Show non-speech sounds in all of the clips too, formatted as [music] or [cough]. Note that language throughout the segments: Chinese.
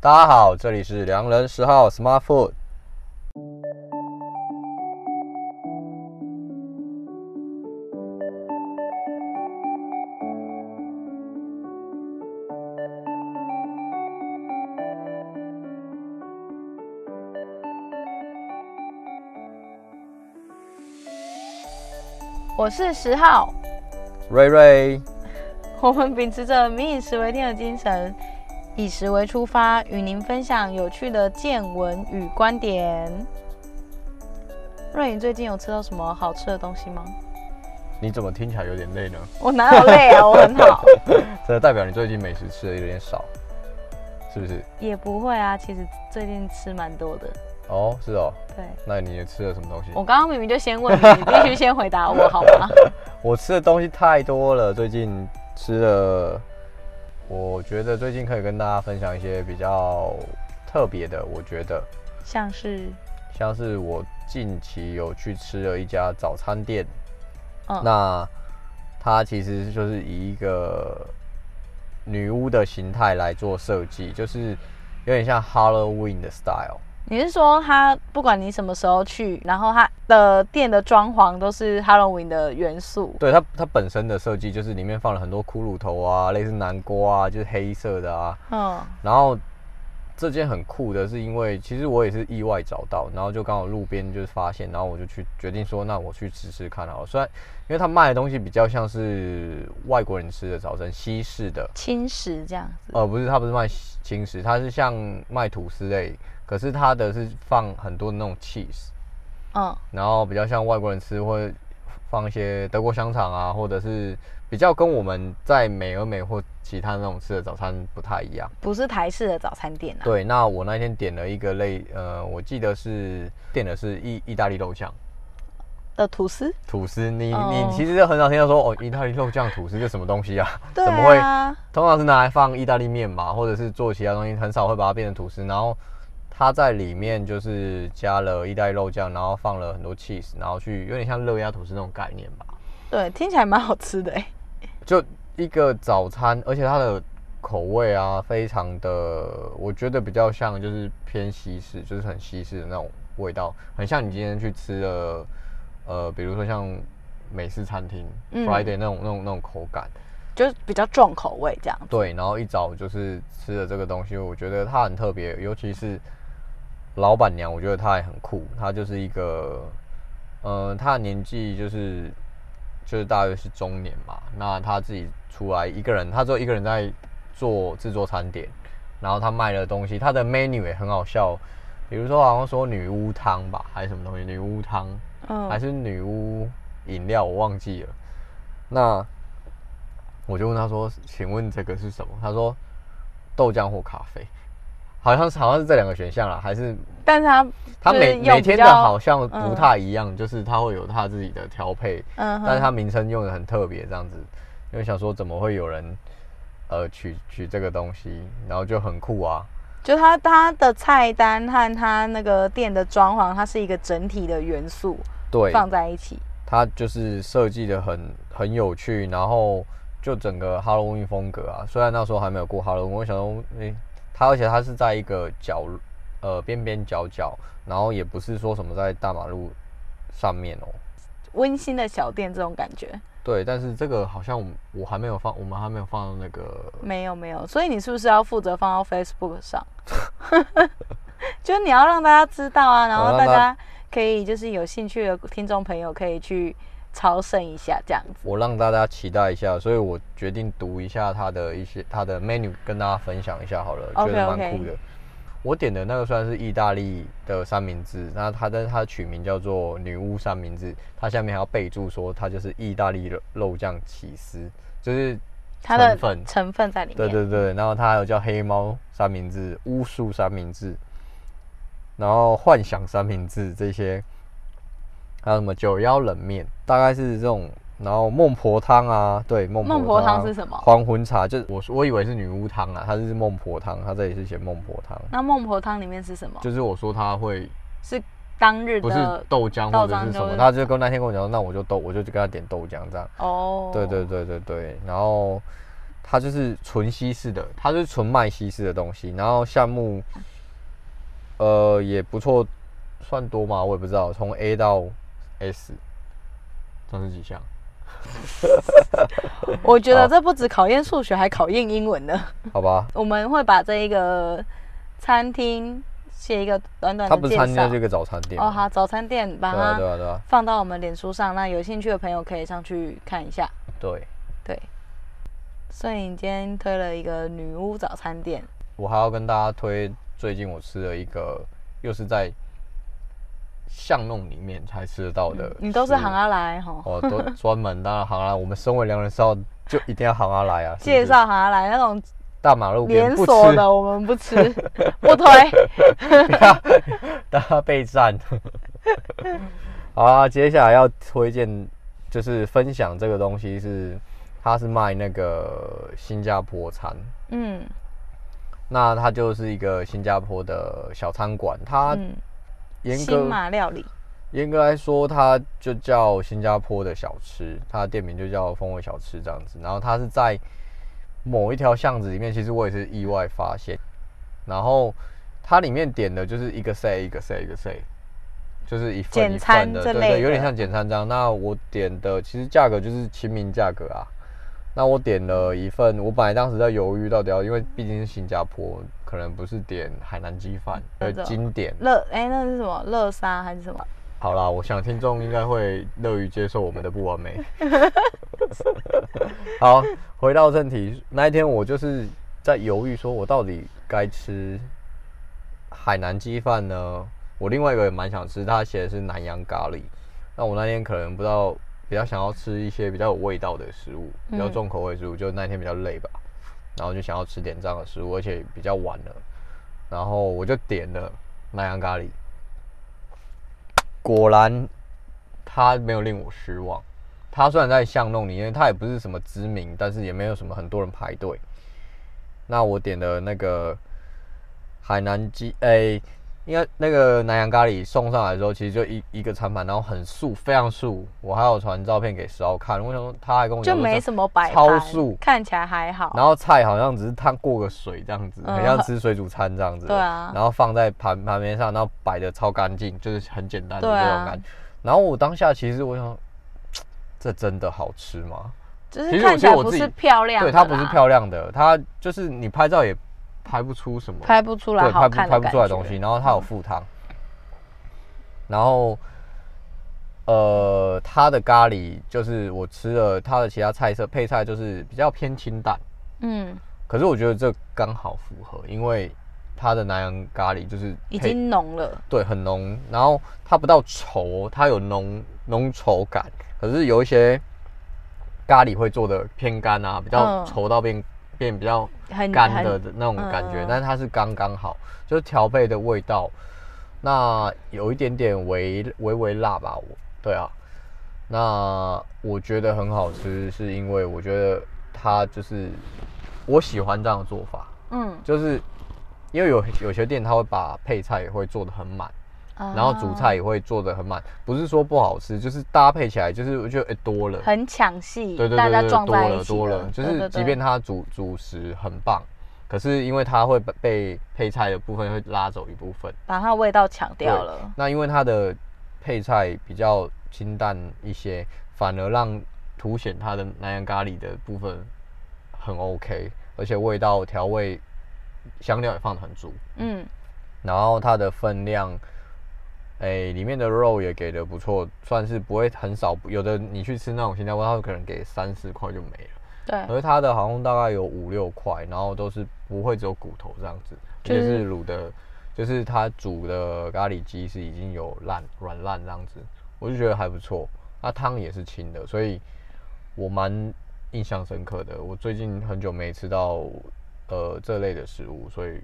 大家好，这里是良人十号 Smart Food。我是十号，瑞瑞。[laughs] 我们秉持着“民以食为天”的精神，以食为出发，与您分享有趣的见闻与观点。瑞，你最近有吃到什么好吃的东西吗？你怎么听起来有点累呢？我哪有累啊？我很好。[laughs] 这代表你最近美食吃的有点少，是不是？也不会啊，其实最近吃蛮多的。哦，是哦。对。那你也吃了什么东西？我刚刚明明就先问你，你必须先回答我，好吗？[laughs] 我吃的东西太多了，最近。吃了，我觉得最近可以跟大家分享一些比较特别的。我觉得像是像是我近期有去吃了一家早餐店，嗯，那它其实就是以一个女巫的形态来做设计，就是有点像 Halloween 的 style。你是说他不管你什么时候去，然后他的店的装潢都是 Halloween 的元素？对，它它本身的设计就是里面放了很多骷髅头啊，类似南瓜啊，就是黑色的啊。嗯。然后这件很酷的是，因为其实我也是意外找到，然后就刚好路边就是发现，然后我就去决定说，那我去吃吃看好了。虽然因为他卖的东西比较像是外国人吃的早餐，西式的轻食这样子。呃，不是，他不是卖轻食，他是像卖吐司类。可是它的是放很多那种 cheese，嗯，然后比较像外国人吃，会放一些德国香肠啊，或者是比较跟我们在美而美或其他那种吃的早餐不太一样，不是台式的早餐店啊。对，那我那天点了一个类，呃，我记得是点的是意意大利肉酱的吐司。吐司，你、嗯、你其实很少听到说哦，意大利肉酱吐司是什么东西啊？对啊，怎么会？通常是拿来放意大利面嘛，或者是做其他东西，很少会把它变成吐司，然后。它在里面就是加了意大利肉酱，然后放了很多 cheese，然后去有点像热压吐司那种概念吧。对，听起来蛮好吃的哎。就一个早餐，而且它的口味啊，非常的，我觉得比较像就是偏西式，就是很西式的那种味道，很像你今天去吃的，呃，比如说像美式餐厅、嗯、Friday 那种那种那种口感，就是比较重口味这样。对，然后一早就是吃了这个东西，我觉得它很特别，尤其是。老板娘，我觉得她也很酷。她就是一个，嗯、呃，她的年纪就是就是大约是中年嘛。那她自己出来一个人，她只有一个人在做制作餐点。然后她卖的东西，她的 menu 也很好笑。比如说，好像说女巫汤吧，还是什么东西？女巫汤，嗯，还是女巫饮料，我忘记了。那我就问她说：“请问这个是什么？”她说：“豆浆或咖啡。”好像是好像是这两个选项啦，还是？但是它它每每天的好像不太一样，嗯、就是它会有它自己的调配，嗯，但是它名称用的很特别，这样子，因为想说怎么会有人呃取取这个东西，然后就很酷啊。就它它的菜单和它那个店的装潢，它是一个整体的元素，对，放在一起。它就是设计的很很有趣，然后就整个 Halloween 风格啊。虽然那时候还没有过 Halloween，我想说，哎、欸。它而且它是在一个角，呃边边角角，然后也不是说什么在大马路上面哦，温馨的小店这种感觉。对，但是这个好像我我还没有放，我们还没有放到那个。没有没有，所以你是不是要负责放到 Facebook 上？[laughs] 就是你要让大家知道啊，然后大家可以就是有兴趣的听众朋友可以去。朝圣一下这样子，我让大家期待一下，所以我决定读一下它的一些它的 menu，跟大家分享一下好了，okay, 觉得蛮酷的。Okay. 我点的那个算是意大利的三明治，那它的它取名叫做女巫三明治，它下面还要备注说它就是意大利肉肉酱起司，就是它的成分在里面。对对对，然后它还有叫黑猫三明治、巫术三明治，然后幻想三明治这些。还有什么九幺冷面，大概是这种，然后孟婆汤啊，对，孟婆汤。孟婆汤是什么？黄昏茶，就是我我以为是女巫汤啊，它是孟婆汤，它这里是写孟婆汤。那孟婆汤里面是什么？就是我说它会是当日的不是豆浆或者是什么，他就跟那天跟我讲说，那我就豆，我就跟他点豆浆这样。哦。对对对对对，然后它就是纯西式的，它就是纯卖西式的东西。然后项目，呃，也不错，算多嘛？我也不知道。从 A 到 S，这是几项？[laughs] 我觉得这不止考验数学，还考验英文呢。好吧。[laughs] 我们会把这一个餐厅写一个短短的介绍。它不是餐厅，是一个早餐店。哦，好，早餐店，把它对啊对啊，放到我们脸书上，那有兴趣的朋友可以上去看一下。对对。所以你今天推了一个女巫早餐店。我还要跟大家推最近我吃了一个，又是在。巷弄里面才吃得到的，嗯，你都是行阿来哈？哦，都 [laughs] 专门当然行阿来，我们身为良人少就一定要行阿来啊！介绍行阿来那种大马路连锁的，我们不吃，[laughs] 不推，大家备战。[laughs] 好啊，接下来要推荐就是分享这个东西是，它是卖那个新加坡餐，嗯，那它就是一个新加坡的小餐馆，它。嗯严格新马料理，严格来说，它就叫新加坡的小吃，它的店名就叫风味小吃这样子。然后它是在某一条巷子里面，其实我也是意外发现。然后它里面点的就是一个 set 一个 set 一个 set，就是一份一份的，对对，有点像简餐这样。那我点的其实价格就是亲民价格啊。那我点了一份，我本来当时在犹豫到底要，因为毕竟是新加坡。可能不是点海南鸡饭，呃，经典乐哎，那是什么乐沙还是什么？好啦，我想听众应该会乐于接受我们的不完美。[laughs] 好，回到正题，那一天我就是在犹豫，说我到底该吃海南鸡饭呢？我另外一个也蛮想吃，他写的是南洋咖喱。那我那天可能不知道，比较想要吃一些比较有味道的食物，比较重口味的食物，就那天比较累吧。然后就想要吃点这样的食物，而且比较晚了，然后我就点了南洋咖喱。果然，它没有令我失望。它虽然在巷弄里面，它也不是什么知名，但是也没有什么很多人排队。那我点的那个海南鸡，哎。因为那个南洋咖喱送上来的时候，其实就一一个餐盘，然后很素，非常素。我还有传照片给石奥看，我想说他还跟我讲就没什么摆，超素，看起来还好。然后菜好像只是烫过个水这样子，很像吃水煮餐这样子。对啊。然后放在盘盘面上，然后摆的超干净，就是很简单的这种感觉。然后我当下其实我想，[tsk] 这真的好吃吗？就是看起来不是漂亮，对，它不是漂亮的，它就是你拍照也。拍不出什么，拍不出来，对，拍不拍不出来的东西。然后它有附汤，然后呃，它的咖喱就是我吃了它的其他菜色配菜，就是比较偏清淡。嗯，可是我觉得这刚好符合，因为它的南洋咖喱就是已经浓了，对，很浓。然后它不到稠，它有浓浓稠感。可是有一些咖喱会做的偏干啊，比较稠到变。变比较干的那种感觉，但是它是刚刚好，就是调配的味道，那有一点点微微微辣吧，我对啊，那我觉得很好吃，是因为我觉得它就是我喜欢这样的做法，嗯，就是因为有有些店他会把配菜也会做的很满。然后主菜也会做得很满，不是说不好吃，就是搭配起来就是我觉得多了，很抢戏，对对对，大家撞在一起多了多了，就是即便它主主食很棒，可是因为它会被配菜的部分会拉走一部分，把它的味道抢掉了。那因为它的配菜比较清淡一些，反而让凸显它的南洋咖喱的部分很 OK，而且味道调味香料也放的很足，嗯，然后它的分量。哎、欸，里面的肉也给的不错，算是不会很少。有的你去吃那种新加坡，它可能给三四块就没了。对，而它的好像大概有五六块，然后都是不会只有骨头这样子，就是、而且是卤的，就是它煮的咖喱鸡是已经有烂软烂这样子，我就觉得还不错。那汤也是清的，所以我蛮印象深刻的。我最近很久没吃到呃这类的食物，所以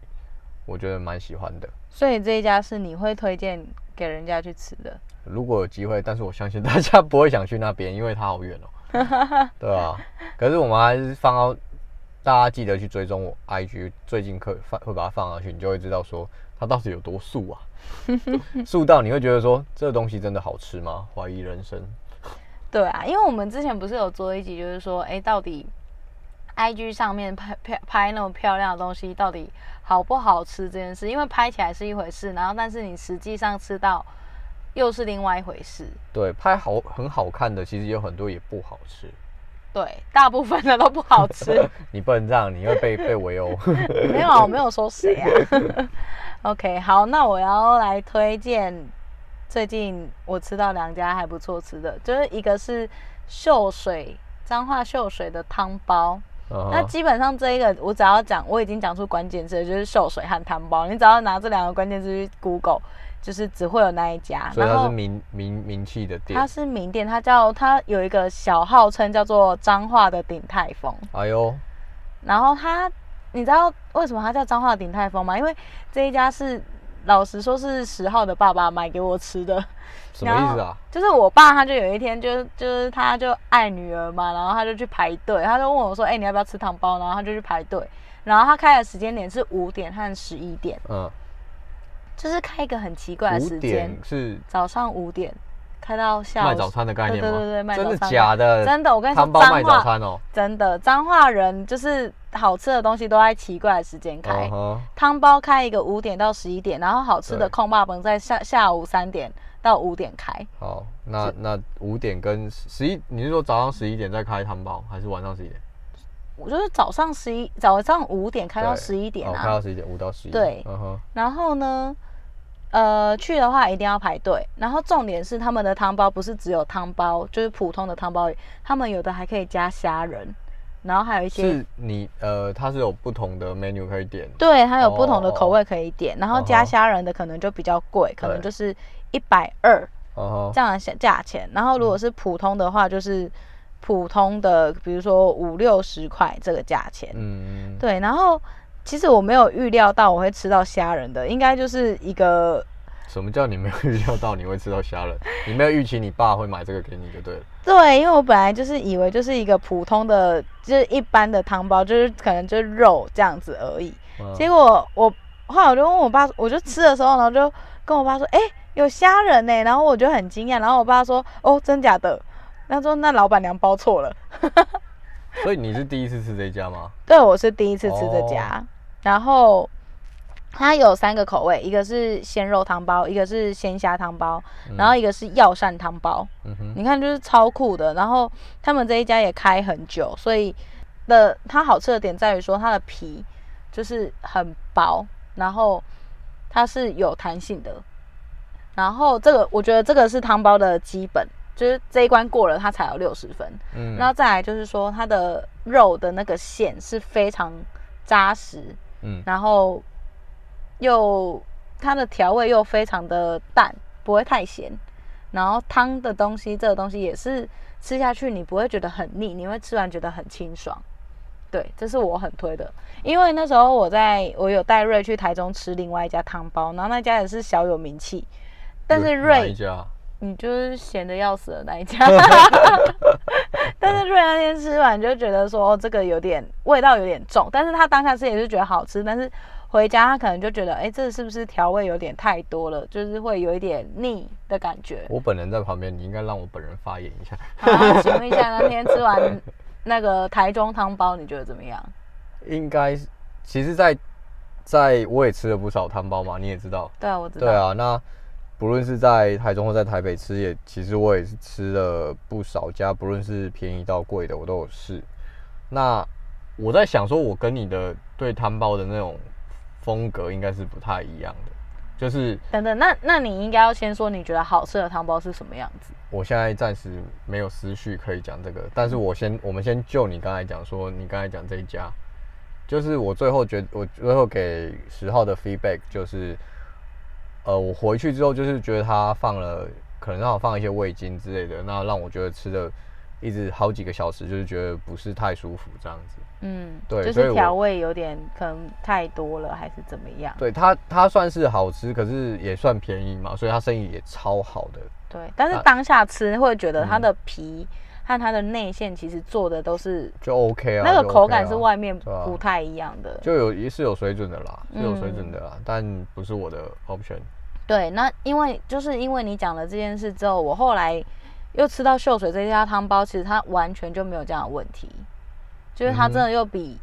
我觉得蛮喜欢的。所以这一家是你会推荐给人家去吃的，如果有机会，但是我相信大家不会想去那边，因为它好远哦、喔，[laughs] 对啊，可是我们还是放到大家记得去追踪我 IG，最近可放会把它放上去，你就会知道说它到底有多素啊，[laughs] 素到你会觉得说这个东西真的好吃吗？怀疑人生。对啊，因为我们之前不是有做一集，就是说，哎、欸，到底 IG 上面拍拍拍那么漂亮的东西，到底好不好吃这件事？因为拍起来是一回事，然后但是你实际上吃到又是另外一回事。对，拍好很好看的，其实有很多也不好吃。对，大部分的都不好吃。[laughs] 你不能这样，你会被被围殴。[laughs] 没有，我没有说谁啊。[laughs] OK，好，那我要来推荐最近我吃到两家还不错吃的，就是一个是秀水彰化秀水的汤包。Uh huh. 那基本上这一个我只要讲，我已经讲出关键字，就是秀水和汤包。你只要拿这两个关键字去 Google，就是只会有那一家。所以它是名名名气的店。它是名店，它叫它有一个小号称叫做彰化的鼎泰丰。哎呦，然后它。你知道为什么它叫彰化鼎泰丰吗？因为这一家是老实说是十号的爸爸买给我吃的。[laughs] 什么意思啊？就是我爸他就有一天就就是他就爱女儿嘛，然后他就去排队，他就问我说：“哎、欸，你要不要吃糖包？”然后他就去排队，然后他开的时间点是五点和十一点，嗯，就是开一个很奇怪的时间，是早上五点。开到下午卖早餐的概念吗？对对对，卖早餐。真的假的？真的，我跟你说，汤包卖早餐哦。真的，彰化人就是好吃的东西都在奇怪的时间开。汤、uh huh、包开一个五点到十一点，然后好吃的控霸本在下下午三点到五点开。好，那那五点跟十一，你是说早上十一点再开汤包，还是晚上十一点？我就是早上十一，早上五点开到十一点啊，开到十一点，五到十一。对，uh huh、然后呢？呃，去的话一定要排队。然后重点是他们的汤包不是只有汤包，就是普通的汤包，他们有的还可以加虾仁，然后还有一些是你呃，它是有不同的 menu 可以点。对，它有不同的口味可以点，哦、然后加虾仁的可能就比较贵，哦、可能就是一百二这样的价钱。然后如果是普通的话，就是普通的，比如说五六十块这个价钱。嗯，对，然后。其实我没有预料到我会吃到虾仁的，应该就是一个。什么叫你没有预料到你会吃到虾仁？[laughs] 你没有预期你爸会买这个给你就对了。对，因为我本来就是以为就是一个普通的，就是一般的汤包，就是可能就是肉这样子而已。嗯、结果我后来我就问我爸，我就吃的时候，然后就跟我爸说：“哎、欸，有虾仁呢。”然后我就很惊讶，然后我爸说：“哦，真假的？”他说：“那老板娘包错了。” [laughs] 所以你是第一次吃这家吗？对，我是第一次吃这家。哦然后它有三个口味，一个是鲜肉汤包，一个是鲜虾汤包，嗯、然后一个是药膳汤包。嗯、哼你看就是超酷的。然后他们这一家也开很久，所以的它好吃的点在于说它的皮就是很薄，然后它是有弹性的。然后这个我觉得这个是汤包的基本，就是这一关过了它才有六十分。嗯，然后再来就是说它的肉的那个馅是非常扎实。嗯，然后又它的调味又非常的淡，不会太咸。然后汤的东西，这个东西也是吃下去你不会觉得很腻，你会吃完觉得很清爽。对，这是我很推的。因为那时候我在我有带瑞去台中吃另外一家汤包，然后那家也是小有名气。但是瑞，你就是闲的要死的那一家。[laughs] 但是瑞那天吃完就觉得说这个有点味道有点重，但是他当下吃也是觉得好吃，但是回家他可能就觉得，哎，这是不是调味有点太多了，就是会有一点腻的感觉。我本人在旁边，你应该让我本人发言一下。好，请问一下，那天吃完那个台中汤包，你觉得怎么样？应该，其实在，在在我也吃了不少汤包嘛，你也知道。对啊，我知道。对啊，那。不论是在台中或在台北吃，也其实我也是吃了不少家，不论是便宜到贵的，我都有试。那我在想说，我跟你的对汤包的那种风格应该是不太一样的。就是等等，那那你应该要先说你觉得好吃的汤包是什么样子？我现在暂时没有思绪可以讲这个，但是我先，我们先就你刚才讲说，你刚才讲这一家，就是我最后觉得，我最后给十号的 feedback 就是。呃，我回去之后就是觉得它放了，可能让我放一些味精之类的，那让我觉得吃的一直好几个小时，就是觉得不是太舒服这样子。嗯，对，就是调味有点可能太多了，还是怎么样？对它，它算是好吃，可是也算便宜嘛，所以它生意也超好的。对，但是当下吃会觉得它的皮和它的内馅其实做的都是就 OK 啊，那个口感是外面不太一样的，就有也是有水准的啦，是有水准的啦，嗯、但不是我的 option。对，那因为就是因为你讲了这件事之后，我后来又吃到秀水这家汤包，其实它完全就没有这样的问题。就是它真的又比、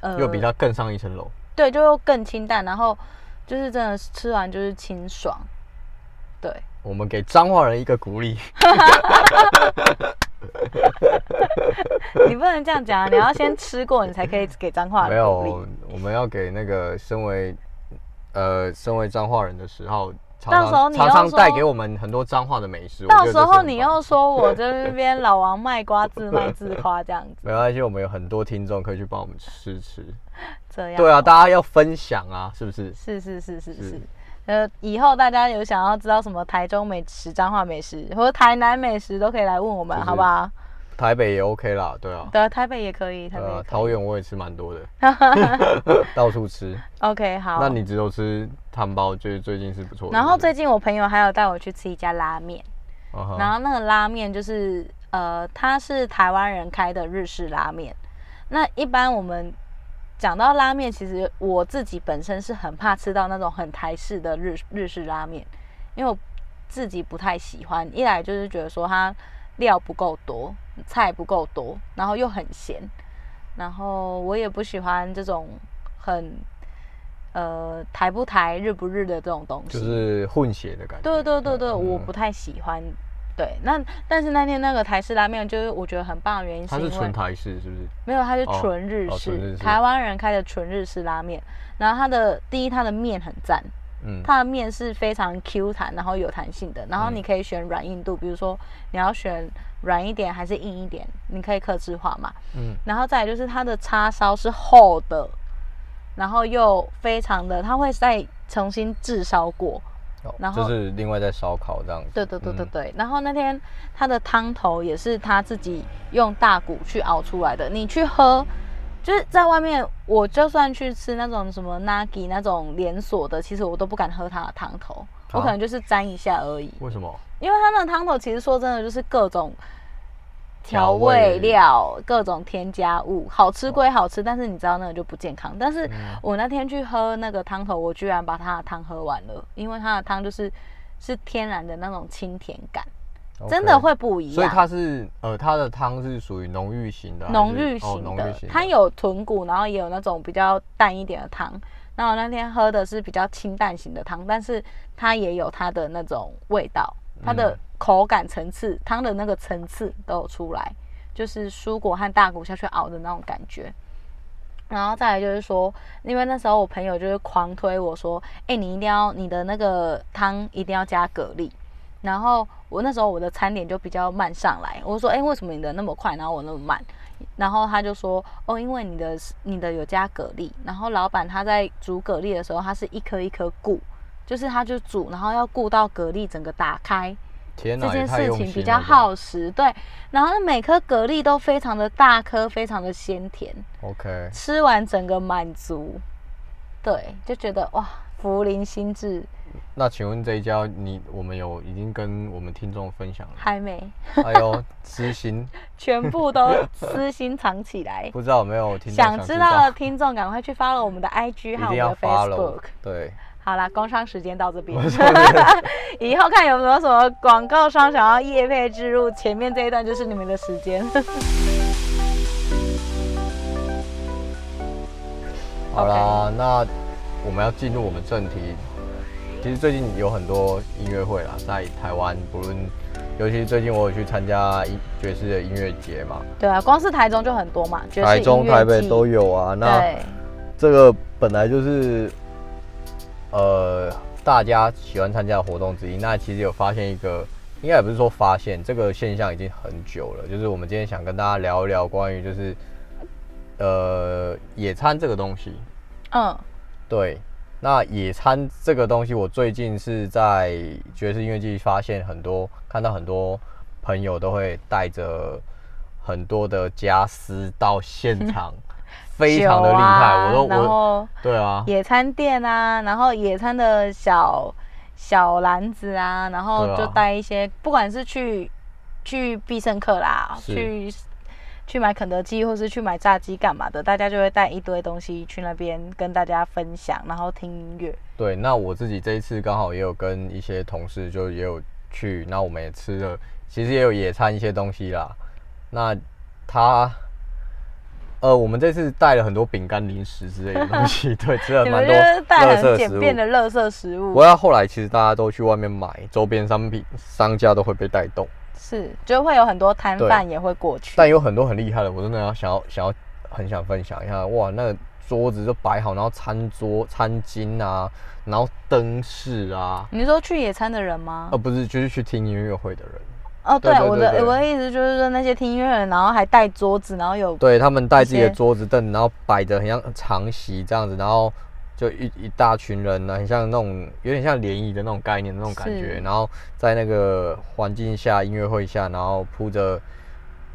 嗯、呃又比它更上一层楼。对，就又更清淡，然后就是真的吃完就是清爽。对，我们给彰化人一个鼓励。[laughs] 你不能这样讲啊！你要先吃过，你才可以给彰化人。没有，我们要给那个身为呃身为彰化人的时候。到时候你常常带给我们很多彰化的美食。到时候你又说 [laughs] 我这边老王卖瓜自卖自夸这样子。没关系，我们有很多听众可以去帮我们吃吃。这样。对啊，大家要分享啊，是不是？是是是是是。呃，以后大家有想要知道什么台中美食、彰化美食或者台南美食，都可以来问我们，好不好？台北也 OK 啦，对啊，对，台北也可以，台北可以。桃园我也吃蛮多的，[laughs] 到处吃。OK，好。那你只有吃汤包，就是最近是不错的。然后最近我朋友还有带我去吃一家拉面，uh huh. 然后那个拉面就是呃，它是台湾人开的日式拉面。那一般我们讲到拉面，其实我自己本身是很怕吃到那种很台式的日日式拉面，因为我自己不太喜欢。一来就是觉得说它料不够多。菜不够多，然后又很咸，然后我也不喜欢这种很呃台不台日不日的这种东西，就是混血的感觉。对对对对，嗯、我不太喜欢。对，那但是那天那个台式拉面，就是我觉得很棒的原因是因为，它是纯台式是不是？没有，它是纯日式，哦哦、台湾人开的纯日式拉面。然后它的第一，它的面很赞。嗯，它的面是非常 Q 弹，然后有弹性的，然后你可以选软硬度，嗯、比如说你要选软一点还是硬一点，你可以克制化嘛。嗯，然后再来就是它的叉烧是厚的，然后又非常的，它会再重新炙烧过，哦、然后就是另外再烧烤这样子。对对对对对，嗯、然后那天它的汤头也是他自己用大骨去熬出来的，你去喝。就是在外面，我就算去吃那种什么 Nagi 那种连锁的，其实我都不敢喝它的汤头，啊、我可能就是沾一下而已。为什么？因为它那个汤头其实说真的就是各种调味料、味各种添加物，好吃归好吃，哦、但是你知道那个就不健康。但是我那天去喝那个汤头，我居然把它的汤喝完了，因为它的汤就是是天然的那种清甜感。真的会不一样，所以它是呃，它的汤是属于浓郁型的，浓郁型的，哦、型的。它有豚骨，然后也有那种比较淡一点的汤。那我那天喝的是比较清淡型的汤，但是它也有它的那种味道，它的口感层次，汤、嗯、的那个层次都有出来，就是蔬果和大骨下去熬的那种感觉。然后再来就是说，因为那时候我朋友就是狂推我说，哎、欸，你一定要你的那个汤一定要加蛤蜊。然后我那时候我的餐点就比较慢上来，我说，哎，为什么你的那么快，然后我那么慢？然后他就说，哦，因为你的你的有加蛤蜊，然后老板他在煮蛤蜊的时候，他是一颗一颗顾，就是他就煮，然后要顾到蛤蜊整个打开，天哪，这件事情比较耗时，对。然后每颗蛤蜊都非常的大颗，非常的鲜甜，OK，吃完整个满足，对，就觉得哇，福临心智。那请问这一家你我们有已经跟我们听众分享了？还没。哎呦，私心，[laughs] 全部都私心藏起来。[laughs] 不知道有没有听想知道的听众，赶快去 follow 我们的 IG 和我们的 Facebook。对，好啦，工商时间到这边。[laughs] 以后看有没有什么广告商想要业配置入，前面这一段就是你们的时间。好啦，那我们要进入我们正题。其实最近有很多音乐会啦，在台湾，不论，尤其是最近我有去参加爵士的音乐节嘛。对啊，光是台中就很多嘛，台中、台北都有啊。那这个本来就是呃大家喜欢参加的活动之一。那其实有发现一个，应该也不是说发现，这个现象已经很久了。就是我们今天想跟大家聊一聊关于就是呃野餐这个东西。嗯，对。那野餐这个东西，我最近是在爵士音乐季发现很多，看到很多朋友都会带着很多的家私到现场，[laughs] 非常的厉害。啊、我都我后对啊，野餐垫啊，然后野餐的小小篮子啊，然后就带一些，啊、不管是去去必胜客啦，去。去买肯德基或是去买炸鸡干嘛的，大家就会带一堆东西去那边跟大家分享，然后听音乐。对，那我自己这一次刚好也有跟一些同事就也有去，那我们也吃了，其实也有野餐一些东西啦。那他呃，我们这次带了很多饼干、零食之类的东西，[laughs] 对，吃了蛮多带很简便的垃圾食物。不过后来其实大家都去外面买周边商品，商家都会被带动，是，就会有很多摊贩也会过去。但有很多很厉害的，我真的要想要想要很想分享一下，哇，那个桌子都摆好，然后餐桌、餐巾啊，然后灯饰啊。你说去野餐的人吗？呃，不是，就是去听音乐会的人。哦，对，我的我的意思就是说，那些听音乐人，然后还带桌子，然后有对他们带自己的桌子凳，然后摆的很像长席这样子，然后就一一大群人呢，很像那种有点像联谊的那种概念的那种感觉，然后在那个环境下音乐会下，然后铺着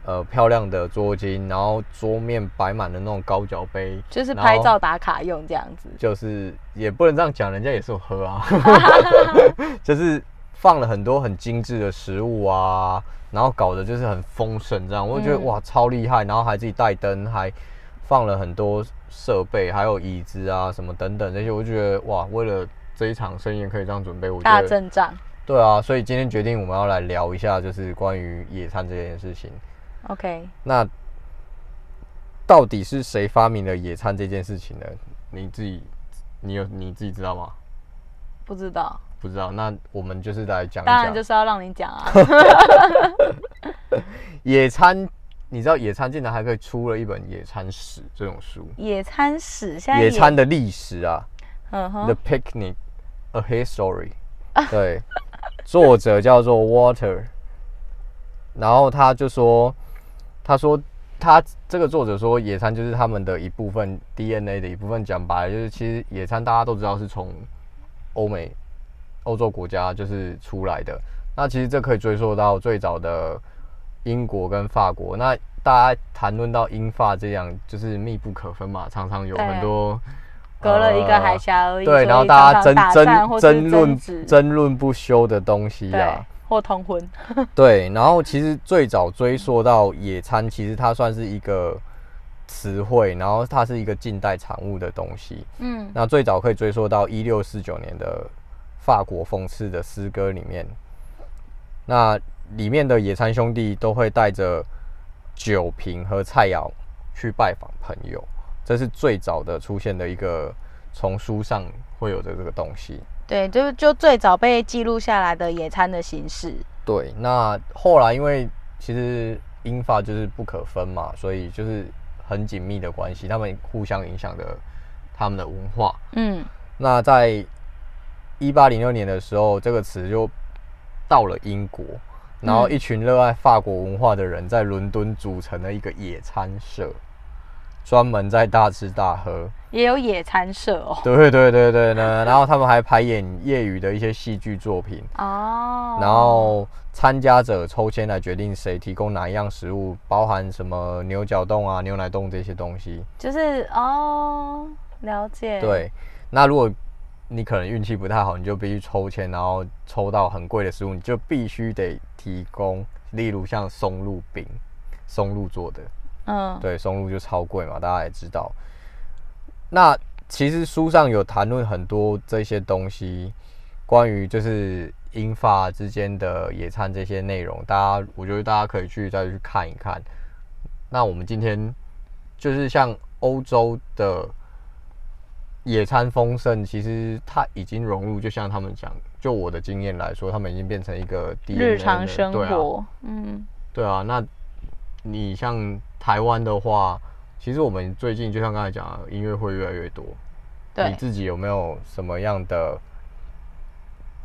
呃漂亮的桌巾，然后桌面摆满了那种高脚杯，就是拍照打卡用这样子，就是也不能这样讲，人家也是有喝啊，[laughs] [laughs] 就是。放了很多很精致的食物啊，然后搞得就是很丰盛，这样。我就觉得哇超厉害，然后还自己带灯，还放了很多设备，还有椅子啊什么等等这些，我就觉得哇，为了这一场盛宴可以这样准备，我觉得大阵仗。对啊，所以今天决定我们要来聊一下，就是关于野餐这件事情。OK，那到底是谁发明了野餐这件事情呢？你自己，你有你自己知道吗？不知道。不知道，那我们就是来讲一讲。当然就是要让你讲啊。[laughs] 野餐，你知道野餐竟然还可以出了一本野餐史这种书。野餐史，现在野餐的历史啊。嗯哼。The Picnic, a History。对，作者叫做 Water。然后他就说，他说他这个作者说，野餐就是他们的一部分 DNA 的一部分。讲白了，就是其实野餐大家都知道是从欧美。欧洲国家就是出来的，那其实这可以追溯到最早的英国跟法国。那大家谈论到英法这样，就是密不可分嘛，常常有很多隔了一个海峡而已。对，然后大家争争争论争论不休的东西啊，或通婚。[laughs] 对，然后其实最早追溯到野餐，其实它算是一个词汇，然后它是一个近代产物的东西。嗯，那最早可以追溯到一六四九年的。法国讽刺的诗歌里面，那里面的野餐兄弟都会带着酒瓶和菜肴去拜访朋友，这是最早的出现的一个从书上会有的这个东西。对，就就最早被记录下来的野餐的形式。对，那后来因为其实英法就是不可分嘛，所以就是很紧密的关系，他们互相影响的他们的文化。嗯，那在。一八零六年的时候，这个词就到了英国，然后一群热爱法国文化的人在伦敦组成了一个野餐社，专门在大吃大喝。也有野餐社哦。对对对对呢，[laughs] 然后他们还排演业余的一些戏剧作品哦。然后参加者抽签来决定谁提供哪一样食物，包含什么牛角冻啊、牛奶冻这些东西。就是哦，了解。对，那如果。你可能运气不太好，你就必须抽签，然后抽到很贵的食物，你就必须得提供，例如像松露饼，松露做的，嗯，对，松露就超贵嘛，大家也知道。那其实书上有谈论很多这些东西，关于就是英法之间的野餐这些内容，大家我觉得大家可以去再去看一看。那我们今天就是像欧洲的。野餐丰盛，其实它已经融入，就像他们讲，就我的经验来说，他们已经变成一个日常生活。啊、嗯，对啊。那你像台湾的话，其实我们最近就像刚才讲，音乐会越来越多。对，你自己有没有什么样的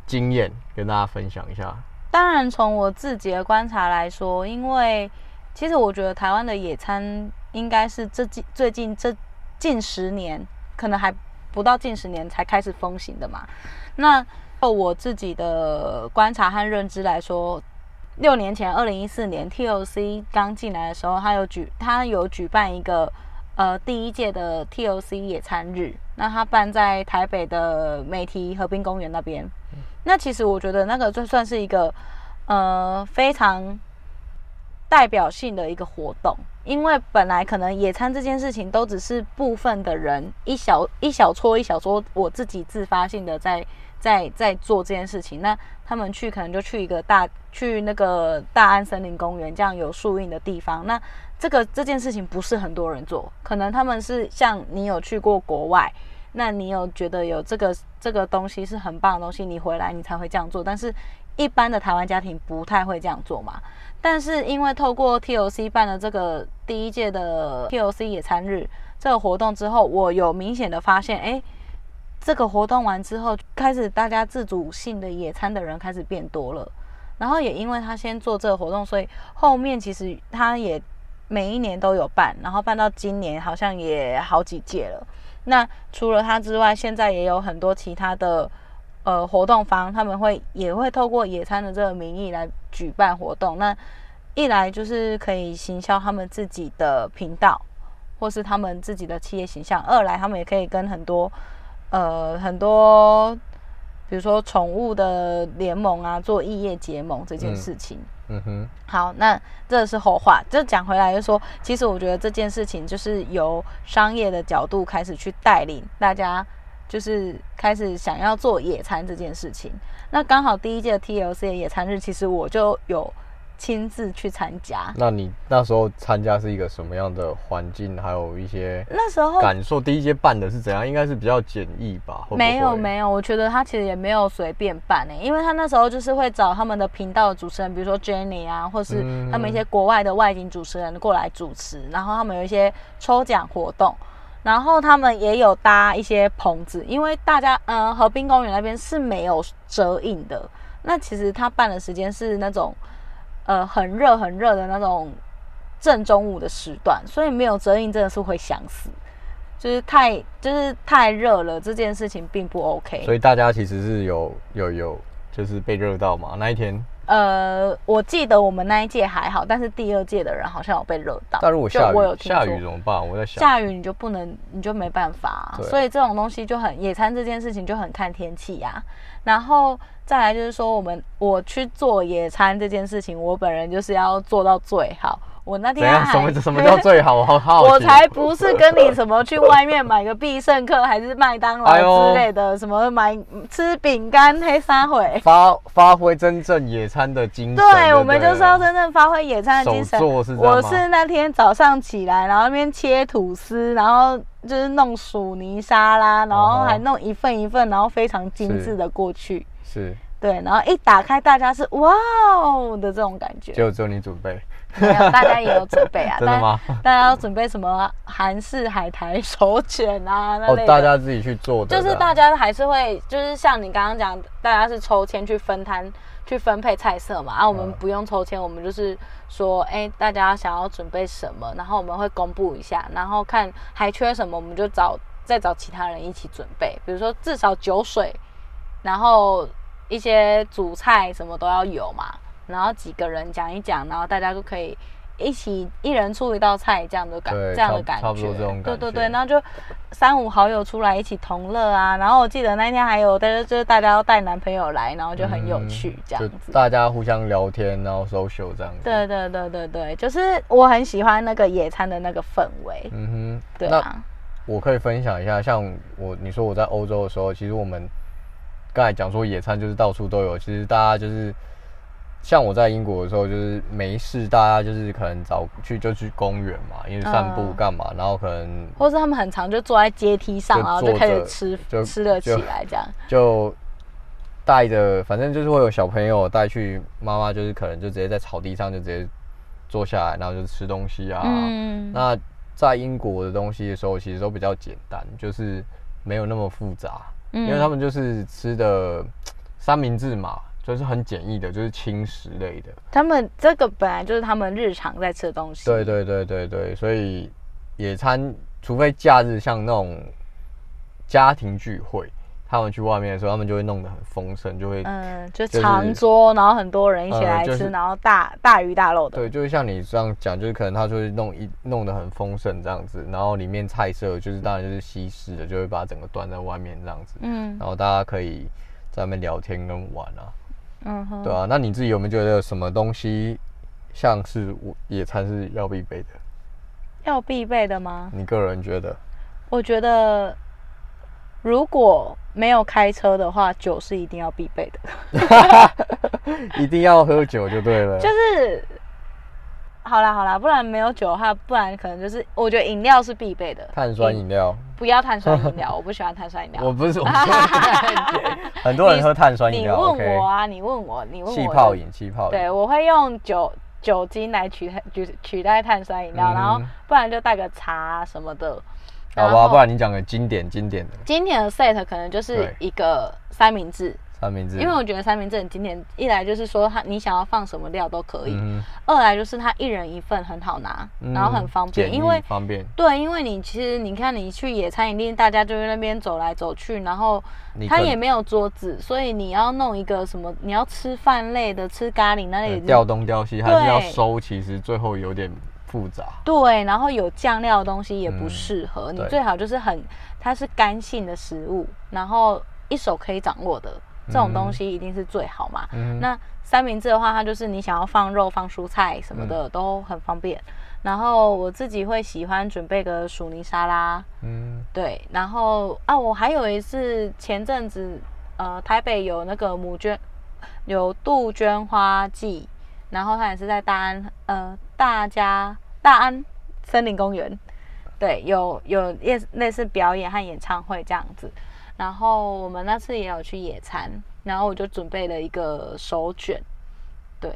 经验跟大家分享一下？当然，从我自己的观察来说，因为其实我觉得台湾的野餐应该是这近最近这近十年可能还。不到近十年才开始风行的嘛？那就我自己的观察和认知来说，六年前，二零一四年 TOC 刚进来的时候，他有举他有举办一个呃第一届的 TOC 野餐日，那他办在台北的美堤河滨公园那边。那其实我觉得那个就算是一个呃非常代表性的一个活动。因为本来可能野餐这件事情都只是部分的人一小一小撮一小撮，我自己自发性的在在在做这件事情。那他们去可能就去一个大去那个大安森林公园这样有树荫的地方。那这个这件事情不是很多人做，可能他们是像你有去过国外，那你有觉得有这个这个东西是很棒的东西，你回来你才会这样做。但是一般的台湾家庭不太会这样做嘛。但是因为透过 T O C 办了这个第一届的 T O C 野餐日这个活动之后，我有明显的发现，哎。这个活动完之后，开始大家自主性的野餐的人开始变多了，然后也因为他先做这个活动，所以后面其实他也每一年都有办，然后办到今年好像也好几届了。那除了他之外，现在也有很多其他的呃活动方，他们会也会透过野餐的这个名义来举办活动。那一来就是可以行销他们自己的频道，或是他们自己的企业形象；二来他们也可以跟很多。呃，很多，比如说宠物的联盟啊，做异业结盟这件事情。嗯，嗯哼。好，那这是后话。就讲回来，就说，其实我觉得这件事情就是由商业的角度开始去带领大家，就是开始想要做野餐这件事情。那刚好第一届 TLC 的野餐日，其实我就有。亲自去参加，那你那时候参加是一个什么样的环境？还有一些那时候感受。第一届办的是怎样？应该是比较简易吧？会不会？没有没有，我觉得他其实也没有随便办呢、欸，因为他那时候就是会找他们的频道的主持人，比如说 Jenny 啊，或是他们一些国外的外景主持人过来主持，然后他们有一些抽奖活动，然后他们也有搭一些棚子，因为大家嗯、呃，河滨公园那边是没有遮影的，那其实他办的时间是那种。呃，很热很热的那种正中午的时段，所以没有遮影真的是会想死，就是太就是太热了，这件事情并不 OK。所以大家其实是有有有就是被热到嘛那一天？呃，我记得我们那一届还好，但是第二届的人好像有被热到。但如果下雨下雨怎么办？我在想下雨你就不能，你就没办法啊。所以这种东西就很野餐这件事情就很看天气呀。然后再来就是说，我们我去做野餐这件事情，我本人就是要做到最好。我那天什么什么叫 [laughs] 最好？我好好我才不是跟你什么去外面买个必胜客，还是麦当劳之类的，什么买吃饼干黑三回，发发挥真正野餐的精神。对，我们就是要真正发挥野餐的精神。我是那天早上起来，然后那边切吐司，然后就是弄薯泥沙拉，然后还弄一份一份，然后非常精致的过去。是。对，然后一打开，大家是哇哦的这种感觉。就只有你准备。没有，大家也有准备啊。[laughs] 真的吗？大家要准备什么韩式海苔手卷啊？[laughs] 那类的。哦，大家自己去做的。就是大家还是会，就是像你刚刚讲，大家是抽签去分摊、去分配菜色嘛。啊，我们不用抽签，我们就是说，哎，大家想要准备什么，然后我们会公布一下，然后看还缺什么，我们就找再找其他人一起准备。比如说至少酒水，然后一些主菜什么都要有嘛。然后几个人讲一讲，然后大家都可以一起一人出一道菜，这样的感这样的感觉，差不多这种感觉。对对对，然后就三五好友出来一起同乐啊。然后我记得那天还有，但是就是大家要带男朋友来，然后就很有趣这样子。嗯、大家互相聊天，然后 social 这样子。对对对对对，就是我很喜欢那个野餐的那个氛围。嗯哼，对啊。我可以分享一下，像我你说我在欧洲的时候，其实我们刚才讲说野餐就是到处都有，其实大家就是。像我在英国的时候，就是没事，大家就是可能早去就去公园嘛，因为散步干嘛，然后可能，或是他们很常就坐在阶梯上，然后就开始吃，就吃了起来这样。就带着，反正就是会有小朋友带去，妈妈就是可能就直接在草地上就直接坐下来，然后就吃东西啊。嗯。那在英国的东西的时候，其实都比较简单，就是没有那么复杂，因为他们就是吃的三明治嘛。就是很简易的，就是轻食类的。他们这个本来就是他们日常在吃的东西。对对对对对，所以野餐，除非假日像那种家庭聚会，他们去外面的时候，他们就会弄得很丰盛，就会嗯，就长桌，然后很多人一起来吃，然后大大鱼大肉的。对，就是像你这样讲，就是可能他就会弄一弄得很丰盛这样子，然后里面菜色就是当然就是西式的，就会把整个端在外面这样子。嗯，然后大家可以在那边聊天跟玩啊。嗯哼，对啊，那你自己有没有觉得什么东西像是野餐是要必备的？要必备的吗？你个人觉得？我觉得如果没有开车的话，酒是一定要必备的。[laughs] 一定要喝酒就对了。[laughs] 就是，好啦好啦，不然没有酒的话，不然可能就是我觉得饮料是必备的。碳酸饮料。不要碳酸饮料，我不喜欢碳酸饮料。我不是，我不是 [laughs] 很多人喝碳酸饮料。你问我啊，你问我，你问我。气泡饮，气泡饮。对，我会用酒酒精来取代取取代碳酸饮料，然后不然就带个茶什么的。好吧，不然你讲个经典经典的。经典的 set 可能就是一个三明治。三明治，因为我觉得三明治很经典。一来就是说它你想要放什么料都可以，二来就是它一人一份很好拿，然后很方便，因为方便。对，因为你其实你看你去野餐一定大家就在那边走来走去，然后它也没有桌子，所以你要弄一个什么，你要吃饭类的，吃咖喱那类，调东调西还是要收，其实最后有点复杂。对，然后有酱料的东西也不适合，你最好就是很它是干性的食物，然后一手可以掌握的。这种东西一定是最好嘛。嗯、那三明治的话，它就是你想要放肉、放蔬菜什么的、嗯、都很方便。然后我自己会喜欢准备个薯泥沙拉。嗯，对。然后啊，我还有一次前阵子，呃，台北有那个母娟，有杜鹃花季，然后它也是在大安，呃，大家大安森林公园，对，有有类类似表演和演唱会这样子。然后我们那次也有去野餐，然后我就准备了一个手卷，对，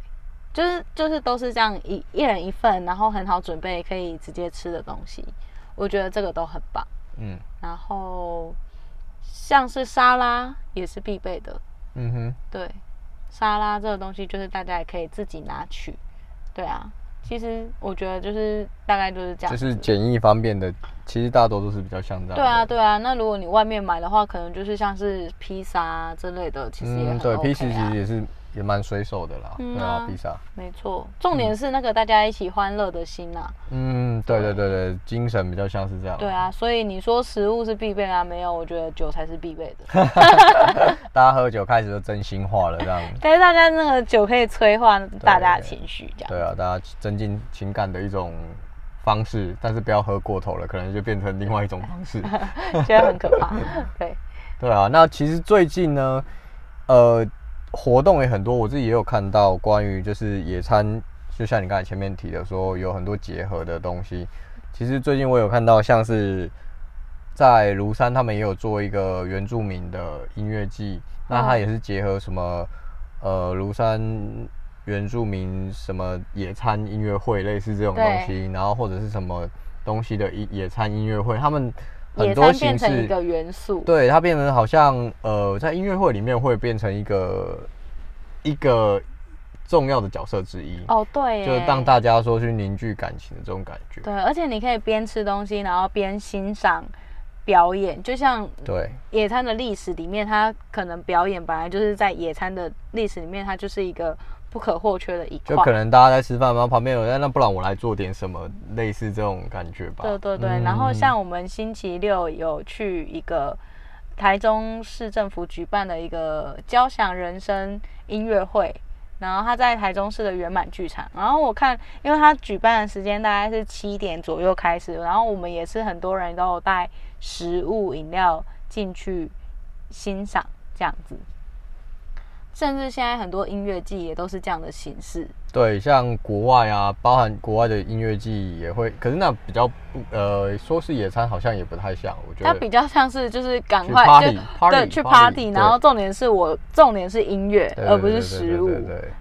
就是就是都是这样一一人一份，然后很好准备，可以直接吃的东西，我觉得这个都很棒。嗯，然后像是沙拉也是必备的。嗯哼，对，沙拉这个东西就是大家也可以自己拿取，对啊。其实我觉得就是大概就是这样，就是简易方便的。其实大多都是比较像这样。对啊，对啊。那如果你外面买的话，可能就是像是披萨啊之类的，其实也很 OK 啊。对，披萨其实也是。也蛮随手的啦，嗯、啊对啊，披萨，没错，重点是那个大家一起欢乐的心呐、啊。嗯，对对对对，精神比较像是这样。对啊，所以你说食物是必备啊？没有，我觉得酒才是必备的。[laughs] 大家喝酒开始就真心话了，这样。[laughs] 但是大家那个酒可以催化大家的情绪，这样对。对啊，大家增进情感的一种方式，但是不要喝过头了，可能就变成另外一种方式，[laughs] 觉得很可怕。[laughs] 对。对啊，那其实最近呢，呃。活动也很多，我自己也有看到关于就是野餐，就像你刚才前面提的说，有很多结合的东西。其实最近我有看到，像是在庐山，他们也有做一个原住民的音乐季，那它也是结合什么呃庐山原住民什么野餐音乐会，类似这种东西，然后或者是什么东西的野野餐音乐会，他们。很多形式，一个元素，对，它变成好像呃，在音乐会里面会变成一个一个重要的角色之一哦，对，就是让大家说去凝聚感情的这种感觉。对，而且你可以边吃东西，然后边欣赏表演，就像对野餐的历史里面，它可能表演本来就是在野餐的历史里面，它就是一个。不可或缺的一块，就可能大家在吃饭，然后旁边有人，那不然我来做点什么，类似这种感觉吧。对对对，嗯、然后像我们星期六有去一个台中市政府举办的一个交响人生音乐会，然后他在台中市的圆满剧场，然后我看，因为他举办的时间大概是七点左右开始，然后我们也是很多人都有带食物饮料进去欣赏这样子。甚至现在很多音乐季也都是这样的形式。对，像国外啊，包含国外的音乐季也会，可是那比较不呃，说是野餐，好像也不太像。我觉得它比较像是就是赶快就对去 party，然后重点是我重点是音乐，而不是食物。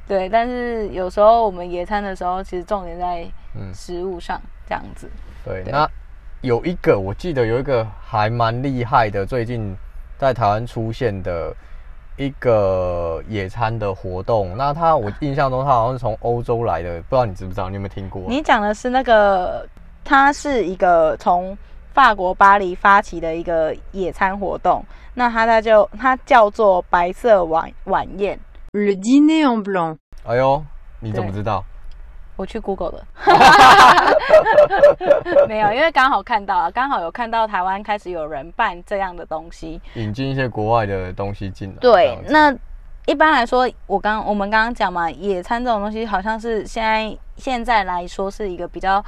对，但是有时候我们野餐的时候，其实重点在食物上，这样子。对，那有一个我记得有一个还蛮厉害的，最近在台湾出现的。一个野餐的活动，那他我印象中他好像是从欧洲来的，不知道你知不知道？你有没有听过？你讲的是那个，它是一个从法国巴黎发起的一个野餐活动，那它它就它叫做白色晚晚宴，Le Dîner en Blanc。哎呦，你怎么知道？我去 Google 了，[laughs] [laughs] 没有，因为刚好看到啊，刚好有看到台湾开始有人办这样的东西，引进一些国外的东西进来。对，那一般来说，我刚我们刚刚讲嘛，野餐这种东西好像是现在现在来说是一个比较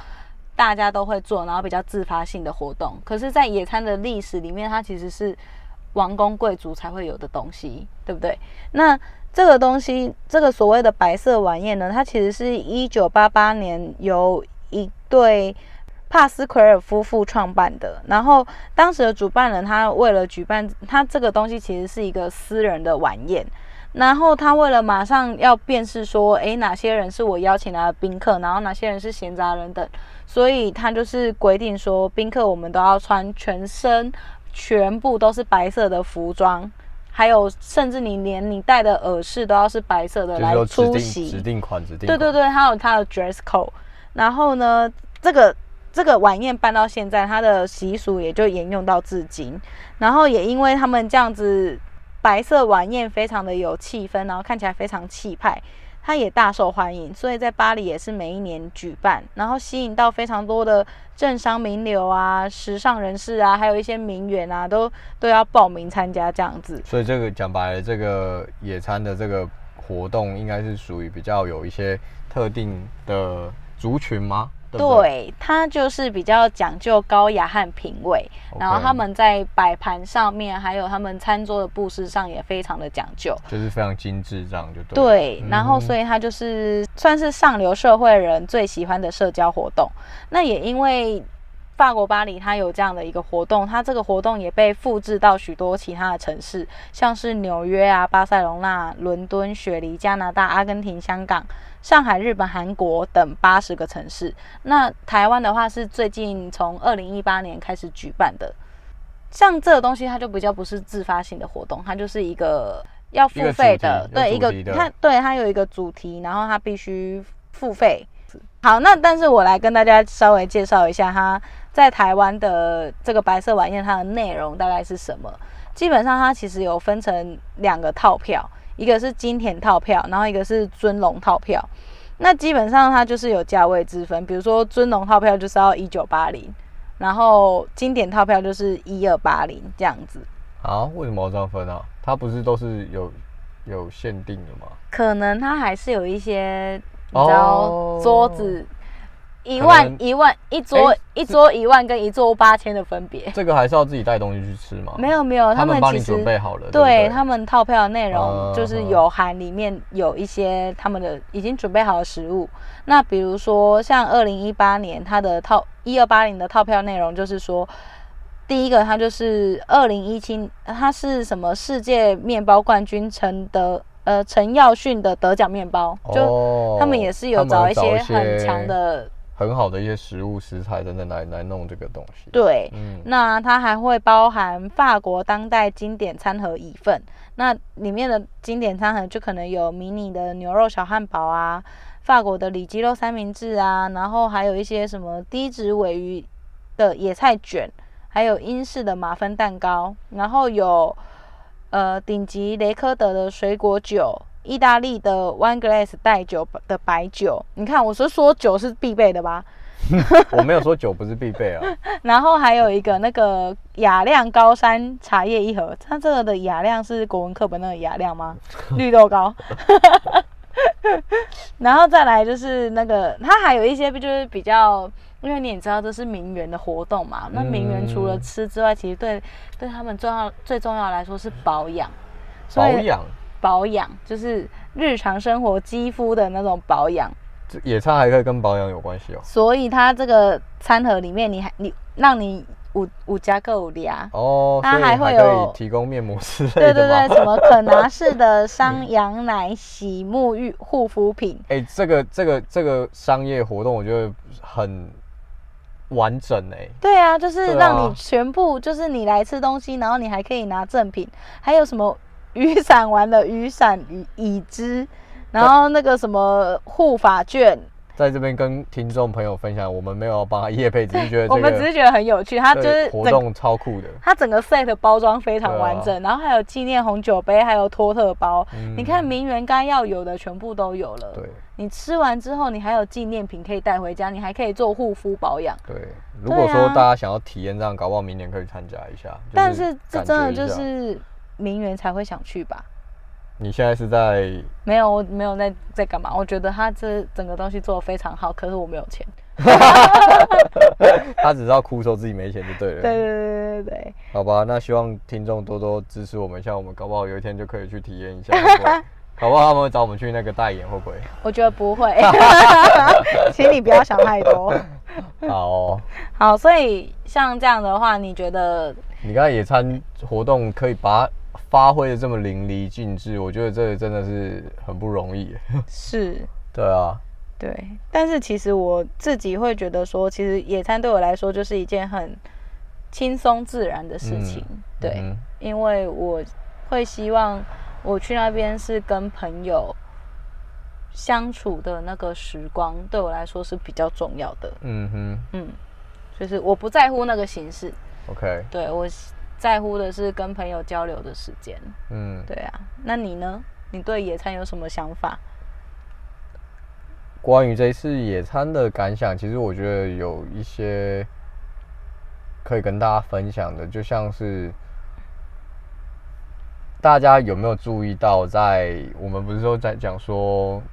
大家都会做，然后比较自发性的活动。可是，在野餐的历史里面，它其实是王公贵族才会有的东西，对不对？那这个东西，这个所谓的白色晚宴呢，它其实是一九八八年由一对帕斯奎尔夫妇创办的。然后当时的主办人他为了举办他这个东西，其实是一个私人的晚宴。然后他为了马上要辨识说，诶，哪些人是我邀请来的宾客，然后哪些人是闲杂人等，所以他就是规定说，宾客我们都要穿全身全部都是白色的服装，还有甚至你连你戴的耳饰都要是白色的来出席，指定款，指定。对对对，还有它的 dress code。然后呢，这个这个晚宴办到现在，它的习俗也就沿用到至今。然后也因为他们这样子。白色晚宴非常的有气氛，然后看起来非常气派，它也大受欢迎，所以在巴黎也是每一年举办，然后吸引到非常多的政商名流啊、时尚人士啊，还有一些名媛啊，都都要报名参加这样子。所以这个讲白了，这个野餐的这个活动应该是属于比较有一些特定的族群吗？对，它就是比较讲究高雅和品味，Okay. 然后他们在摆盘上面，还有他们餐桌的布置上也非常的讲究，就是非常精致，这样就对。对，嗯、然后所以它就是算是上流社会人最喜欢的社交活动。那也因为法国巴黎它有这样的一个活动，它这个活动也被复制到许多其他的城市，像是纽约啊、巴塞隆纳、伦敦、雪梨、加拿大、阿根廷、香港。上海、日本、韩国等八十个城市。那台湾的话是最近从二零一八年开始举办的。像这个东西，它就比较不是自发性的活动，它就是一个要付费的。对，一个它对它有一个主题，然后它必须付费。好，那但是我来跟大家稍微介绍一下，它在台湾的这个白色晚宴，它的内容大概是什么？基本上它其实有分成两个套票。一个是金田套票，然后一个是尊龙套票。那基本上它就是有价位之分，比如说尊龙套票就是要一九八零，然后经典套票就是一二八零这样子。啊？为什么要这样分啊？它不是都是有有限定的吗？可能它还是有一些，你知道桌子。哦一万一万一桌、欸、一桌一万跟一桌八千的分别，这个还是要自己带东西去吃吗？没有没有，他们帮你准备好了。对，他们套票的内容就是有含里面有一些他们的已经准备好的食物。那比如说像二零一八年他的套一二八零的套票内容就是说，第一个它就是二零一七，它是什么世界面包冠军陈德呃陈耀迅的得奖面包，就他们也是有找一些很强的。很好的一些食物食材等等来来弄这个东西。对，嗯，那它还会包含法国当代经典餐盒一份，那里面的经典餐盒就可能有迷你的牛肉小汉堡啊，法国的里脊肉三明治啊，然后还有一些什么低脂尾鱼的野菜卷，还有英式的马芬蛋糕，然后有呃顶级雷科德的水果酒。意大利的 Wine Glass 带酒的白酒，你看，我是说酒是必备的吧？[laughs] 我没有说酒不是必备啊。[laughs] 然后还有一个那个雅亮高山茶叶一盒，它这个的雅亮是国文课本那个雅亮吗？[laughs] 绿豆糕。然后再来就是那个，它还有一些就是比较，因为你也知道这是名媛的活动嘛。那名媛除了吃之外，其实对对他们重要最重要来说是保养。保养。保养就是日常生活肌肤的那种保养，野餐还可以跟保养有关系哦。所以它这个餐盒里面，你还你让你五五加个五的啊。哦，它还会有提供面膜之类的。对对对，[laughs] 什么可拿式的山羊奶洗沐浴护肤品。哎、欸，这个这个这个商业活动我觉得很完整哎、欸。对啊，就是让你全部就是你来吃东西，然后你还可以拿赠品，还有什么？雨伞完了，雨伞椅椅子，然后那个什么护发卷，在这边跟听众朋友分享，我们没有帮他叶配，只是觉得、这个、[laughs] 我们只是觉得很有趣，它就是活动超酷的，它整个 set 包装非常完整，啊、然后还有纪念红酒杯，还有托特包，嗯、你看名媛该要有的全部都有了。对，你吃完之后，你还有纪念品可以带回家，你还可以做护肤保养。对，如果说大家想要体验这样，搞不好明年可以参加一下。就是、但是这真的就是。名媛才会想去吧？你现在是在？没有，我没有在在干嘛？我觉得他这整个东西做的非常好，可是我没有钱。[laughs] 他只知道哭说自己没钱就对了。对对对对对。好吧，那希望听众多多支持我们，像我们搞不好有一天就可以去体验一下 [laughs] 搞不好他们会找我们去那个代言，会不会？我觉得不会，[laughs] 请你不要想太多。好哦，好，所以像这样的话，你觉得？你刚才野餐活动可以把它发挥的这么淋漓尽致，我觉得这真的是很不容易。[laughs] 是。对啊。对，但是其实我自己会觉得说，其实野餐对我来说就是一件很轻松自然的事情。嗯、对、嗯，因为我会希望我去那边是跟朋友相处的那个时光，对我来说是比较重要的。嗯哼，嗯，就是我不在乎那个形式。OK，对，我在乎的是跟朋友交流的时间。嗯，对啊，那你呢？你对野餐有什么想法？关于这一次野餐的感想，其实我觉得有一些可以跟大家分享的，就像是大家有没有注意到，在我们不是说在讲说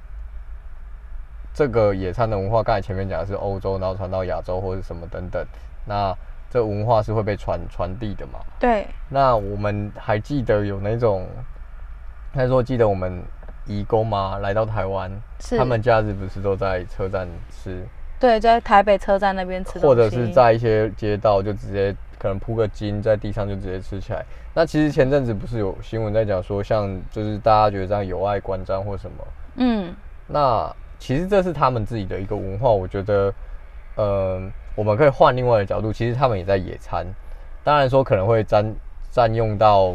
这个野餐的文化，刚才前面讲的是欧洲，然后传到亚洲或者什么等等，那这文化是会被传传递的嘛？对。那我们还记得有那种，他说记得我们。移工嘛，来到台湾，他们假日不是都在车站吃？对，在台北车站那边吃，或者是在一些街道就直接可能铺个巾在地上就直接吃起来。那其实前阵子不是有新闻在讲说，像就是大家觉得这样有碍观瞻或什么？嗯，那其实这是他们自己的一个文化。我觉得，嗯、呃，我们可以换另外的角度，其实他们也在野餐，当然说可能会占占用到，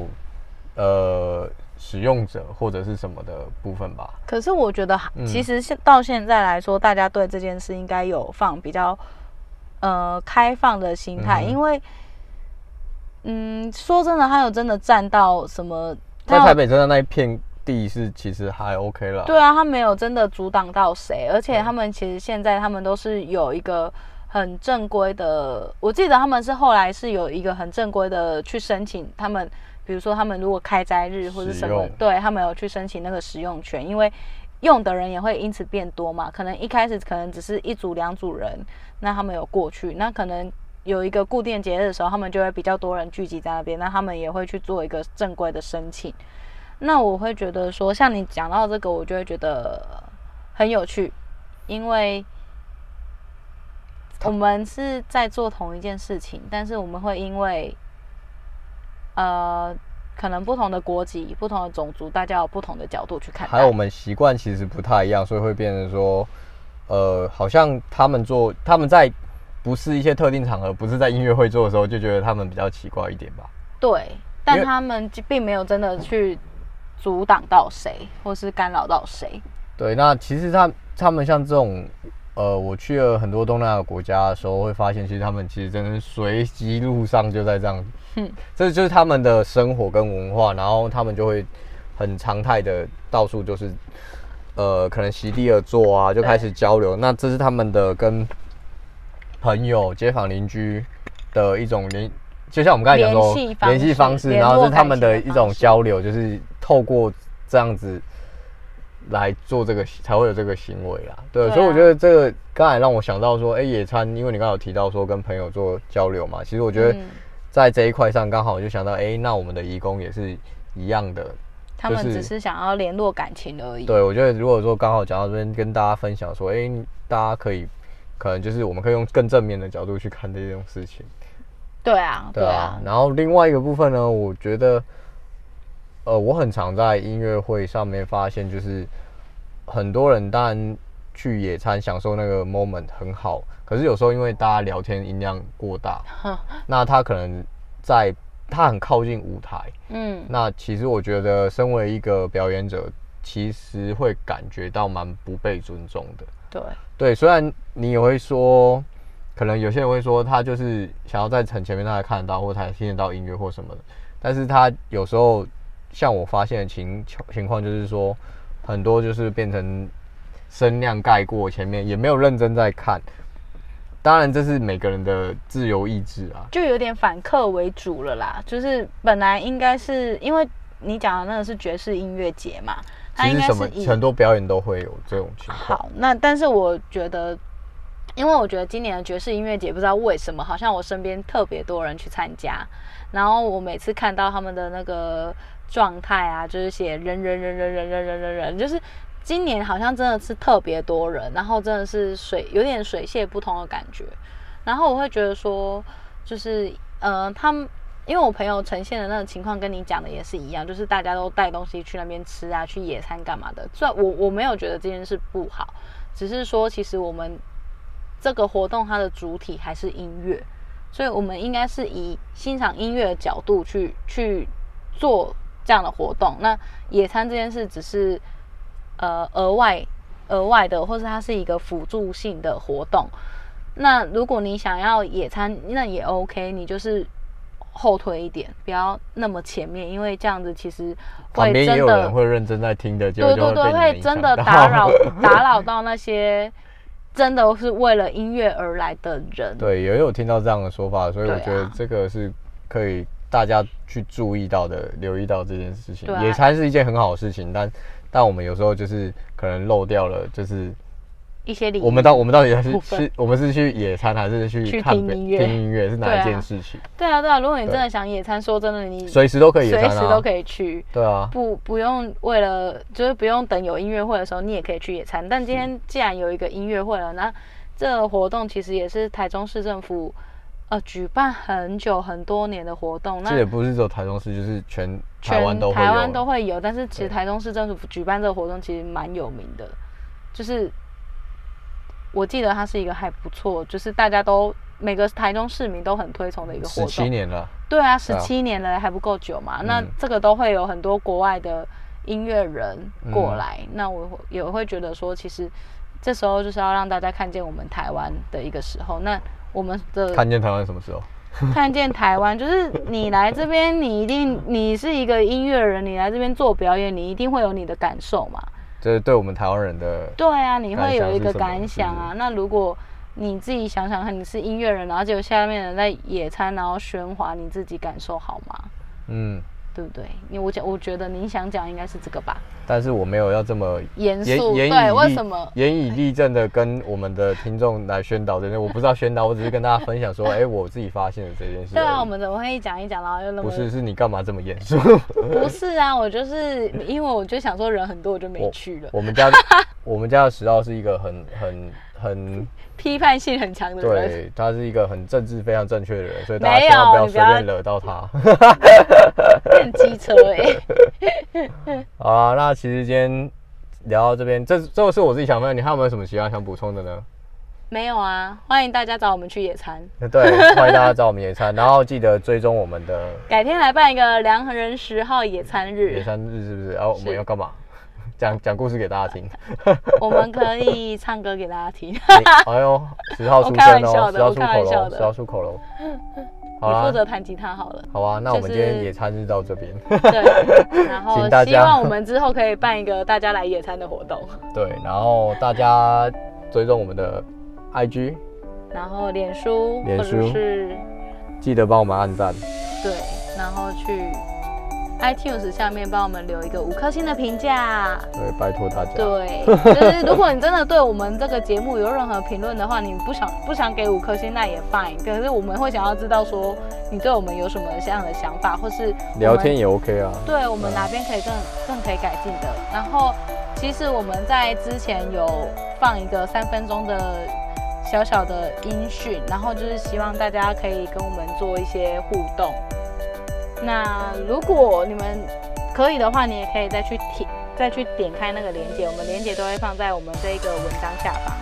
呃。使用者或者是什么的部分吧。可是我觉得，其实现到现在来说，嗯，大家对这件事应该有放比较呃开放的心态，嗯，因为嗯，说真的，他有真的占到什么？在台北真的那一片地是其实还 OK 了。对啊，他没有真的阻挡到谁，而且他们其实现在他们都是有一个很正规的，我记得他们是后来是有一个很正规的去申请他们。比如说，他们如果开斋日或者什么，对他们有去申请那个使用权，因为用的人也会因此变多嘛。可能一开始可能只是一组两组人，那他们有过去，那可能有一个固定节日的时候，他们就会比较多人聚集在那边，那他们也会去做一个正规的申请。那我会觉得说，像你讲到这个，我就会觉得很有趣，因为我们是在做同一件事情，但是我们会因为。呃，可能不同的国籍、不同的种族，大家有不同的角度去看。还有我们习惯其实不太一样，所以会变成说，呃，好像他们做他们在不是一些特定场合，不是在音乐会做的时候，就觉得他们比较奇怪一点吧。对，但他们并没有真的去阻挡到谁，或是干扰到谁。对，那其实他他们像这种。呃，我去了很多东南亚国家的时候，会发现其实他们其实真的随机路上就在这样，嗯，这就是他们的生活跟文化，然后他们就会很常态的到处就是，呃，可能席地而坐啊，就开始交流。那这是他们的跟朋友、街坊邻居的一种联，就像我们刚才讲说联系方式，然后是他们的一种交流，就是透过这样子。来做这个才会有这个行为啦，对，所以我觉得这个刚才让我想到说，哎，野餐，因为你刚刚有提到说跟朋友做交流嘛，其实我觉得在这一块上刚好我就想到，哎，那我们的义工也是一样的，他们只是想要联络感情而已。对，我觉得如果说刚好讲到这边跟大家分享说，哎，大家可以可能就是我们可以用更正面的角度去看这种事情。对啊，对啊。然后另外一个部分呢，我觉得。呃，我很常在音乐会上面发现，就是很多人当然去野餐享受那个 moment 很好，可是有时候因为大家聊天音量过大，那他可能在他很靠近舞台，嗯，那其实我觉得身为一个表演者，其实会感觉到蛮不被尊重的。对对，虽然你也会说，可能有些人会说他就是想要在很前面他才看得到，或他听得到音乐或什么的，但是他有时候。像我发现的情情况就是说，很多就是变成声量盖过前面，也没有认真在看。当然，这是每个人的自由意志啊，就有点反客为主了啦。就是本来应该是因为你讲的那个是爵士音乐节嘛，它应该是什么很多表演都会有这种情况。好，那但是我觉得因为我觉得今年的爵士音乐节不知道为什么，好像我身边特别多人去参加，然后我每次看到他们的那个状态啊，就是写人人人人人人人人人，就是今年好像真的是特别多人，然后真的是水有点水泄不通的感觉，然后我会觉得说，就是呃，他们因为我朋友呈现的那个情况跟你讲的也是一样，就是大家都带东西去那边吃啊，去野餐干嘛的，虽然我我没有觉得这件事不好，只是说其实我们。这个活动它的主体还是音乐，所以我们应该是以欣赏音乐的角度去去做这样的活动。那野餐这件事只是呃额外额外的，或是它是一个辅助性的活动。那如果你想要野餐，那也 OK，你就是后退一点，不要那么前面，因为这样子其实会真的，有人会认真在听的，对对对，会真的打扰打扰到那些。真的是为了音乐而来的人，对，也有听到这样的说法，所以我觉得这个是可以大家去注意到的，啊、留意到这件事情。野餐是一件很好的事情，但但我们有时候就是可能漏掉了，就是。一些礼，我们到我们到底是是，我们是去野餐还是去看听音乐？听音乐是哪一件事情？对啊，对啊。如果你真的想野餐，说真的，你随时都可以随时都可以去。对啊，不不用为了就是不用等有音乐会的时候，你也可以去野餐。但今天既然有一个音乐会了，那这个活动其实也是台中市政府呃举办很久很多年的活动。那这也不是只有台中市，就是全台湾都台湾都会有。但是其实台中市政府举办这个活动其实蛮有名的，就是。我记得它是一个还不错，就是大家都每个台中市民都很推崇的一个活动。十七年了。对啊，十七年了还不够久嘛？嗯、那这个都会有很多国外的音乐人过来，嗯、那我也会觉得说，其实这时候就是要让大家看见我们台湾的一个时候。那我们的看见台湾什么时候？看见台湾 [laughs] 就是你来这边，你一定你是一个音乐人，你来这边做表演，你一定会有你的感受嘛。就是对我们台湾人的对啊，你会有一个感想啊。那如果你自己想想看，你是音乐人，然后就下面人在野餐，然后喧哗，你自己感受好吗？嗯。对不对？你我讲，我觉得您想讲应该是这个吧。但是我没有要这么严肃，对，为什么？严以立正的跟我们的听众来宣导这些，我不知道宣导，我只是跟大家分享说，[laughs] 哎，我自己发现的这件事。对啊，我们怎么会一讲一讲，然后又那么？不是，是你干嘛这么严肃？[laughs] 不是啊，我就是因为我就想说人很多，我就没去了。我，我们家，我们家的食道是一个很很很。批判性很强的人，对，他是一个很政治非常正确的人，所以大家千万不要随便惹到他。很机车哎。[laughs] 好啊，那其实今天聊到这边，这这是我自己想问你，还有没有什么其他想补充的呢？没有啊，欢迎大家找我们去野餐。对，欢迎大家找我们野餐，然后记得追踪我们的。改天来办一个良人十号野餐日。野餐日是不是？然后我们要干嘛？讲讲故事给大家听，[laughs] 我们可以唱歌给大家听。[laughs] 哎呦，十号出生哦，十号出口喽，十号出口喽。[laughs] 你负责弹吉他好了。好啊，那我们今天野餐日到这边。对，然后希望我们之后可以办一个大家来野餐的活动。对，然后大家追踪我们的 IG，然后脸书，脸书是记得帮我们按赞。对，然后去。iTunes 下面帮我们留一个五颗星的评价，对，拜托大家。对，就是如果你真的对我们这个节目有任何评论的话，你不想不想给五颗星，那也 fine。可是我们会想要知道说你对我们有什么这样的想法，或是聊天也 OK 啊。对，我们哪边可以更更可以改进的。然后其实我们在之前有放一个三分钟的小小的音讯，然后就是希望大家可以跟我们做一些互动。那如果你们可以的话，你也可以再去点，再去点开那个链接，我们链接都会放在我们这一个文章下方，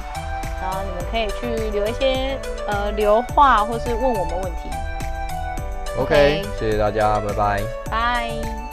然后你们可以去留一些呃留话，或是问我们问题。OK，谢谢大家，拜拜。拜。